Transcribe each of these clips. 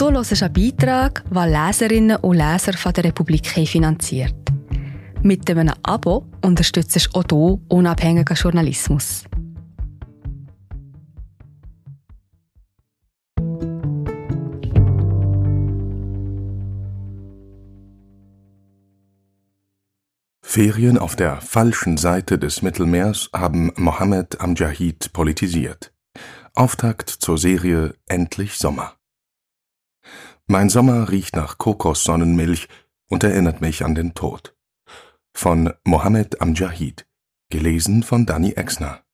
Du hörst einen Beitrag, den Leserinnen und Leser von der Republik finanziert. Mit einem Abo unterstützt du auch du unabhängigen Journalismus. Ferien auf der falschen Seite des Mittelmeers haben Mohammed Amjahid politisiert. Auftakt zur Serie Endlich Sommer. Mein Sommer riecht nach Kokossonnenmilch und erinnert mich an den Tod. Von Mohammed Amjahid, gelesen von Danny Exner.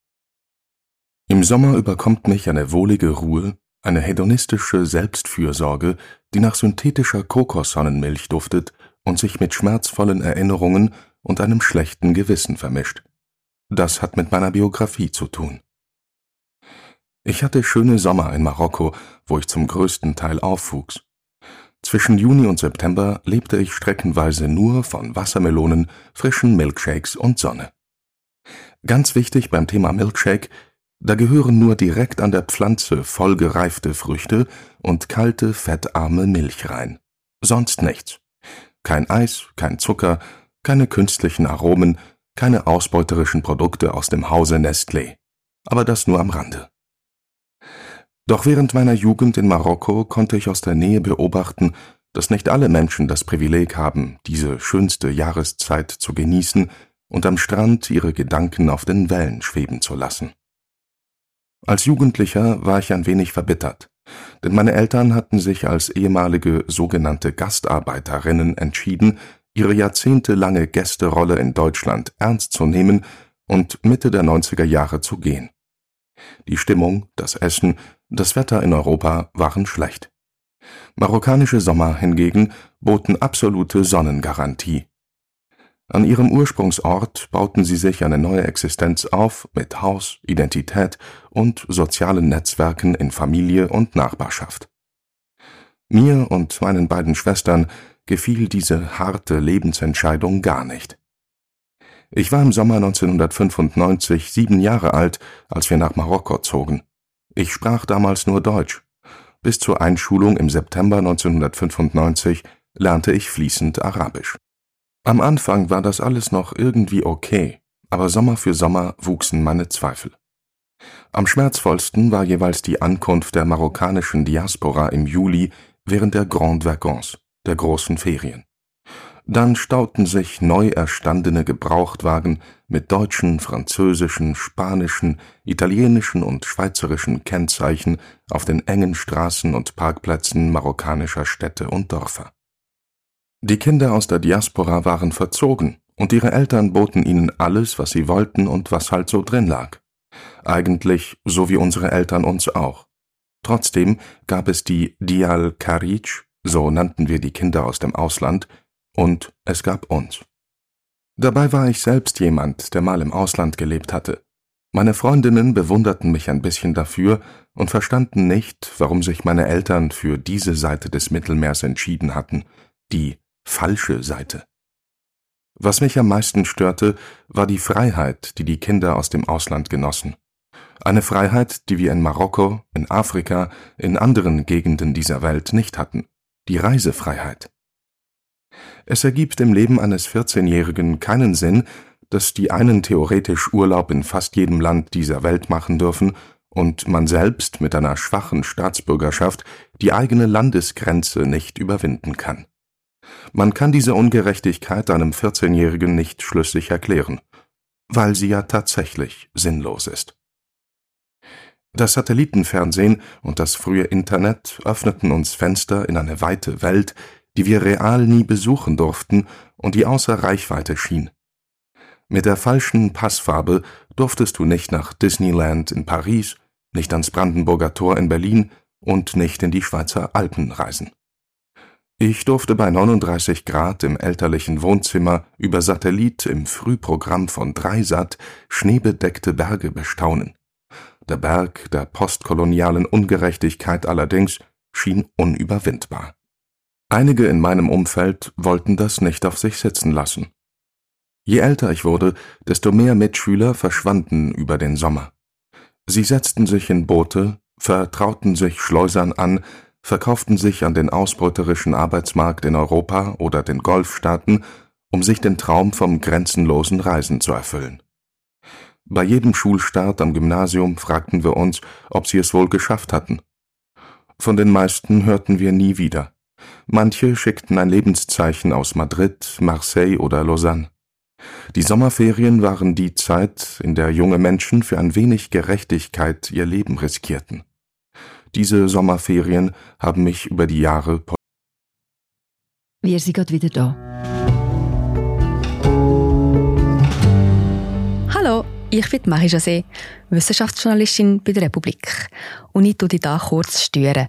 Im Sommer überkommt mich eine wohlige Ruhe, eine hedonistische Selbstfürsorge, die nach synthetischer Kokossonnenmilch duftet und sich mit schmerzvollen Erinnerungen und einem schlechten Gewissen vermischt. Das hat mit meiner Biografie zu tun. Ich hatte schöne Sommer in Marokko, wo ich zum größten Teil aufwuchs. Zwischen Juni und September lebte ich streckenweise nur von Wassermelonen, frischen Milkshakes und Sonne. Ganz wichtig beim Thema Milkshake, da gehören nur direkt an der Pflanze vollgereifte Früchte und kalte, fettarme Milch rein. Sonst nichts. Kein Eis, kein Zucker, keine künstlichen Aromen, keine ausbeuterischen Produkte aus dem Hause Nestlé. Aber das nur am Rande. Doch während meiner Jugend in Marokko konnte ich aus der Nähe beobachten, dass nicht alle Menschen das Privileg haben, diese schönste Jahreszeit zu genießen und am Strand ihre Gedanken auf den Wellen schweben zu lassen. Als Jugendlicher war ich ein wenig verbittert, denn meine Eltern hatten sich als ehemalige sogenannte Gastarbeiterinnen entschieden, ihre jahrzehntelange Gästerolle in Deutschland ernst zu nehmen und Mitte der 90er Jahre zu gehen. Die Stimmung, das Essen, das Wetter in Europa waren schlecht. Marokkanische Sommer hingegen boten absolute Sonnengarantie. An ihrem Ursprungsort bauten sie sich eine neue Existenz auf mit Haus, Identität und sozialen Netzwerken in Familie und Nachbarschaft. Mir und meinen beiden Schwestern gefiel diese harte Lebensentscheidung gar nicht. Ich war im Sommer 1995 sieben Jahre alt, als wir nach Marokko zogen. Ich sprach damals nur Deutsch. Bis zur Einschulung im September 1995 lernte ich fließend Arabisch. Am Anfang war das alles noch irgendwie okay, aber Sommer für Sommer wuchsen meine Zweifel. Am schmerzvollsten war jeweils die Ankunft der marokkanischen Diaspora im Juli während der Grande Vacances der großen Ferien. Dann stauten sich neu erstandene Gebrauchtwagen mit deutschen, französischen, spanischen, italienischen und schweizerischen Kennzeichen auf den engen Straßen und Parkplätzen marokkanischer Städte und Dörfer. Die Kinder aus der Diaspora waren verzogen, und ihre Eltern boten ihnen alles, was sie wollten und was halt so drin lag. Eigentlich so wie unsere Eltern uns auch. Trotzdem gab es die Dial Karic, so nannten wir die Kinder aus dem Ausland, und es gab uns. Dabei war ich selbst jemand, der mal im Ausland gelebt hatte. Meine Freundinnen bewunderten mich ein bisschen dafür und verstanden nicht, warum sich meine Eltern für diese Seite des Mittelmeers entschieden hatten, die falsche Seite. Was mich am meisten störte, war die Freiheit, die die Kinder aus dem Ausland genossen. Eine Freiheit, die wir in Marokko, in Afrika, in anderen Gegenden dieser Welt nicht hatten die Reisefreiheit. Es ergibt im Leben eines 14-Jährigen keinen Sinn, dass die einen theoretisch Urlaub in fast jedem Land dieser Welt machen dürfen und man selbst mit einer schwachen Staatsbürgerschaft die eigene Landesgrenze nicht überwinden kann. Man kann diese Ungerechtigkeit einem 14-Jährigen nicht schlüssig erklären, weil sie ja tatsächlich sinnlos ist. Das Satellitenfernsehen und das frühe Internet öffneten uns Fenster in eine weite Welt, die wir real nie besuchen durften und die außer Reichweite schien. Mit der falschen Passfarbe durftest du nicht nach Disneyland in Paris, nicht ans Brandenburger Tor in Berlin und nicht in die Schweizer Alpen reisen. Ich durfte bei 39 Grad im elterlichen Wohnzimmer über Satellit im Frühprogramm von Dreisat schneebedeckte Berge bestaunen. Der Berg der postkolonialen Ungerechtigkeit allerdings schien unüberwindbar. Einige in meinem Umfeld wollten das nicht auf sich sitzen lassen. Je älter ich wurde, desto mehr Mitschüler verschwanden über den Sommer. Sie setzten sich in Boote, vertrauten sich Schleusern an, verkauften sich an den ausbeuterischen Arbeitsmarkt in Europa oder den Golfstaaten, um sich den Traum vom grenzenlosen Reisen zu erfüllen. Bei jedem Schulstart am Gymnasium fragten wir uns, ob sie es wohl geschafft hatten. Von den meisten hörten wir nie wieder. Manche schickten ein Lebenszeichen aus Madrid, Marseille oder Lausanne. Die Sommerferien waren die Zeit, in der junge Menschen für ein wenig Gerechtigkeit ihr Leben riskierten. Diese Sommerferien haben mich über die Jahre. Wir sind gerade wieder da. Hallo, ich bin Marie José, Wissenschaftsjournalistin bei der Republik. Und ich tue dich hier kurz stören.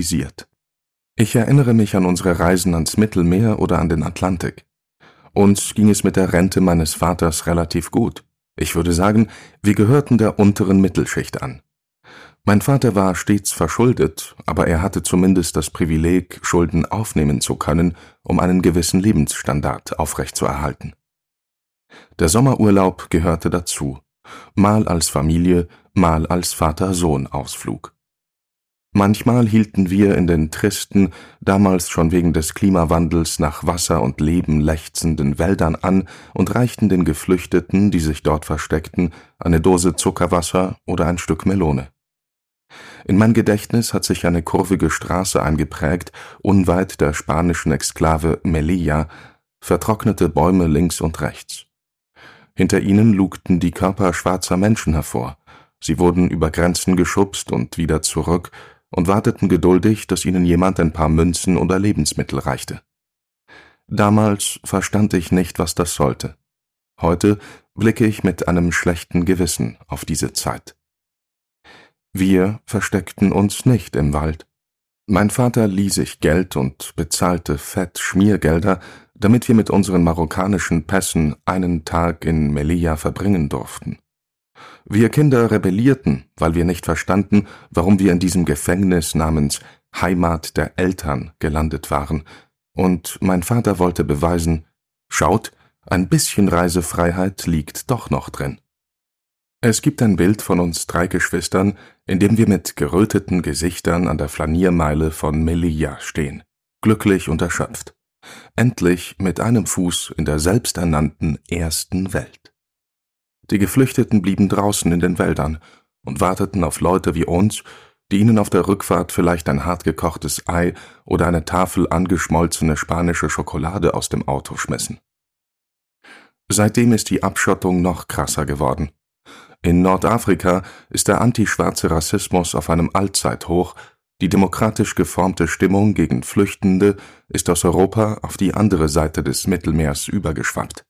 Politisiert. Ich erinnere mich an unsere Reisen ans Mittelmeer oder an den Atlantik. Uns ging es mit der Rente meines Vaters relativ gut. Ich würde sagen, wir gehörten der unteren Mittelschicht an. Mein Vater war stets verschuldet, aber er hatte zumindest das Privileg, Schulden aufnehmen zu können, um einen gewissen Lebensstandard aufrechtzuerhalten. Der Sommerurlaub gehörte dazu, mal als Familie, mal als Vater-Sohn-Ausflug. Manchmal hielten wir in den tristen, damals schon wegen des Klimawandels nach Wasser und Leben lechzenden Wäldern an und reichten den Geflüchteten, die sich dort versteckten, eine Dose Zuckerwasser oder ein Stück Melone. In mein Gedächtnis hat sich eine kurvige Straße eingeprägt, unweit der spanischen Exklave Melilla, vertrocknete Bäume links und rechts. Hinter ihnen lugten die Körper schwarzer Menschen hervor. Sie wurden über Grenzen geschubst und wieder zurück, und warteten geduldig, dass ihnen jemand ein paar Münzen oder Lebensmittel reichte. Damals verstand ich nicht, was das sollte. Heute blicke ich mit einem schlechten Gewissen auf diese Zeit. Wir versteckten uns nicht im Wald. Mein Vater lieh sich Geld und bezahlte fett Schmiergelder, damit wir mit unseren marokkanischen Pässen einen Tag in Melilla verbringen durften. Wir Kinder rebellierten, weil wir nicht verstanden, warum wir in diesem Gefängnis namens Heimat der Eltern gelandet waren, und mein Vater wollte beweisen, schaut, ein bisschen Reisefreiheit liegt doch noch drin. Es gibt ein Bild von uns drei Geschwistern, in dem wir mit geröteten Gesichtern an der Flaniermeile von Melilla stehen, glücklich und erschöpft. Endlich mit einem Fuß in der selbsternannten ersten Welt. Die Geflüchteten blieben draußen in den Wäldern und warteten auf Leute wie uns, die ihnen auf der Rückfahrt vielleicht ein hartgekochtes Ei oder eine Tafel angeschmolzene spanische Schokolade aus dem Auto schmissen. Seitdem ist die Abschottung noch krasser geworden. In Nordafrika ist der antischwarze Rassismus auf einem Allzeithoch, die demokratisch geformte Stimmung gegen Flüchtende ist aus Europa auf die andere Seite des Mittelmeers übergeschwappt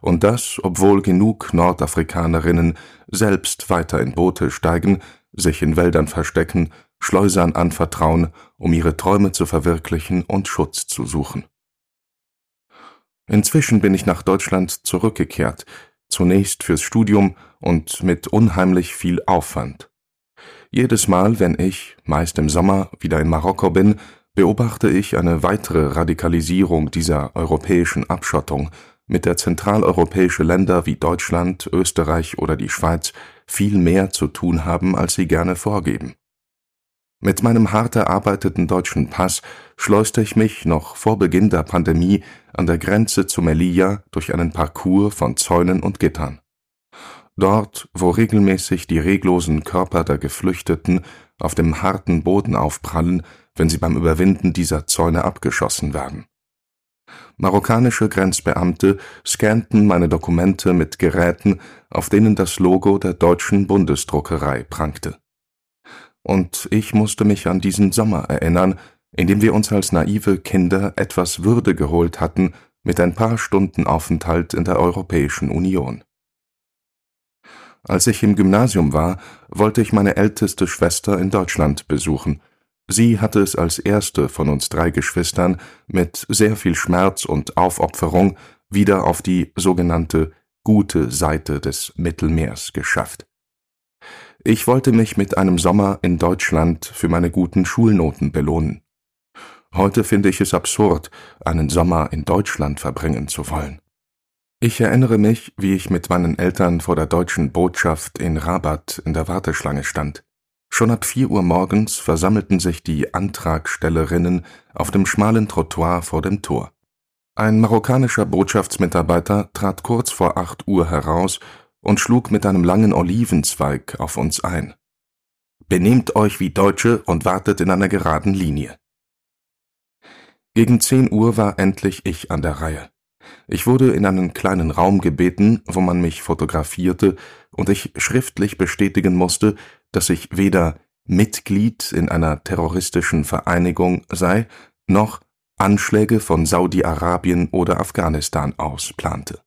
und das, obwohl genug Nordafrikanerinnen selbst weiter in Boote steigen, sich in Wäldern verstecken, Schleusern anvertrauen, um ihre Träume zu verwirklichen und Schutz zu suchen. Inzwischen bin ich nach Deutschland zurückgekehrt, zunächst fürs Studium und mit unheimlich viel Aufwand. Jedes Mal, wenn ich, meist im Sommer, wieder in Marokko bin, beobachte ich eine weitere Radikalisierung dieser europäischen Abschottung, mit der zentraleuropäische Länder wie Deutschland, Österreich oder die Schweiz viel mehr zu tun haben, als sie gerne vorgeben. Mit meinem hart erarbeiteten deutschen Pass schleuste ich mich noch vor Beginn der Pandemie an der Grenze zu Melilla durch einen Parcours von Zäunen und Gittern. Dort, wo regelmäßig die reglosen Körper der Geflüchteten auf dem harten Boden aufprallen, wenn sie beim Überwinden dieser Zäune abgeschossen werden. Marokkanische Grenzbeamte scannten meine Dokumente mit Geräten, auf denen das Logo der deutschen Bundesdruckerei prangte. Und ich musste mich an diesen Sommer erinnern, in dem wir uns als naive Kinder etwas Würde geholt hatten mit ein paar Stunden Aufenthalt in der Europäischen Union. Als ich im Gymnasium war, wollte ich meine älteste Schwester in Deutschland besuchen. Sie hatte es als erste von uns drei Geschwistern mit sehr viel Schmerz und Aufopferung wieder auf die sogenannte gute Seite des Mittelmeers geschafft. Ich wollte mich mit einem Sommer in Deutschland für meine guten Schulnoten belohnen. Heute finde ich es absurd, einen Sommer in Deutschland verbringen zu wollen. Ich erinnere mich, wie ich mit meinen Eltern vor der deutschen Botschaft in Rabat in der Warteschlange stand. Schon ab vier Uhr morgens versammelten sich die Antragstellerinnen auf dem schmalen Trottoir vor dem Tor. Ein marokkanischer Botschaftsmitarbeiter trat kurz vor acht Uhr heraus und schlug mit einem langen Olivenzweig auf uns ein. Benehmt euch wie Deutsche und wartet in einer geraden Linie. Gegen zehn Uhr war endlich ich an der Reihe. Ich wurde in einen kleinen Raum gebeten, wo man mich fotografierte und ich schriftlich bestätigen musste, dass ich weder Mitglied in einer terroristischen Vereinigung sei, noch Anschläge von Saudi-Arabien oder Afghanistan aus plante.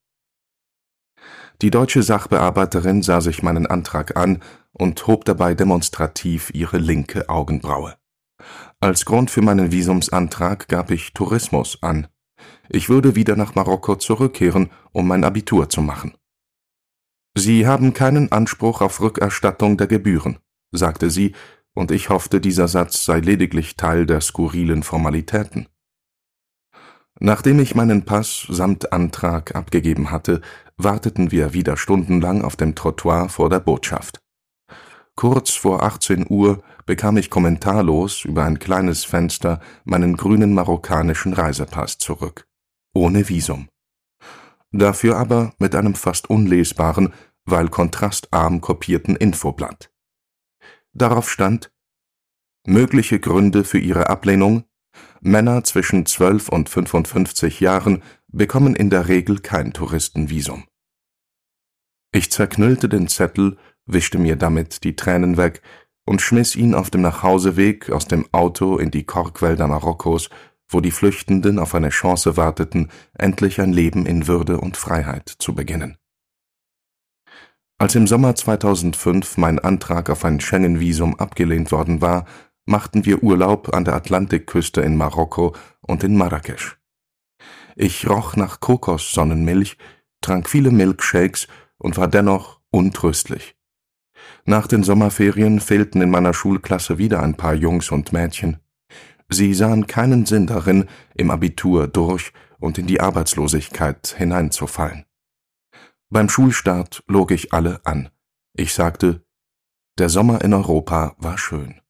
Die deutsche Sachbearbeiterin sah sich meinen Antrag an und hob dabei demonstrativ ihre linke Augenbraue. Als Grund für meinen Visumsantrag gab ich Tourismus an. Ich würde wieder nach Marokko zurückkehren, um mein Abitur zu machen. Sie haben keinen Anspruch auf Rückerstattung der Gebühren, sagte sie, und ich hoffte, dieser Satz sei lediglich Teil der skurrilen Formalitäten. Nachdem ich meinen Pass samt Antrag abgegeben hatte, warteten wir wieder stundenlang auf dem Trottoir vor der Botschaft. Kurz vor 18 Uhr bekam ich kommentarlos über ein kleines Fenster meinen grünen marokkanischen Reisepass zurück. Ohne Visum. Dafür aber mit einem fast unlesbaren, weil kontrastarm kopierten Infoblatt. Darauf stand Mögliche Gründe für ihre Ablehnung Männer zwischen 12 und 55 Jahren bekommen in der Regel kein Touristenvisum. Ich zerknüllte den Zettel, wischte mir damit die Tränen weg und schmiss ihn auf dem Nachhauseweg aus dem Auto in die Korkwälder Marokkos, wo die Flüchtenden auf eine Chance warteten, endlich ein Leben in Würde und Freiheit zu beginnen. Als im Sommer 2005 mein Antrag auf ein Schengen-Visum abgelehnt worden war, machten wir Urlaub an der Atlantikküste in Marokko und in Marrakesch. Ich roch nach Kokossonnenmilch, trank viele Milkshakes und war dennoch untröstlich. Nach den Sommerferien fehlten in meiner Schulklasse wieder ein paar Jungs und Mädchen. Sie sahen keinen Sinn darin, im Abitur durch und in die Arbeitslosigkeit hineinzufallen. Beim Schulstart log ich alle an. Ich sagte, der Sommer in Europa war schön.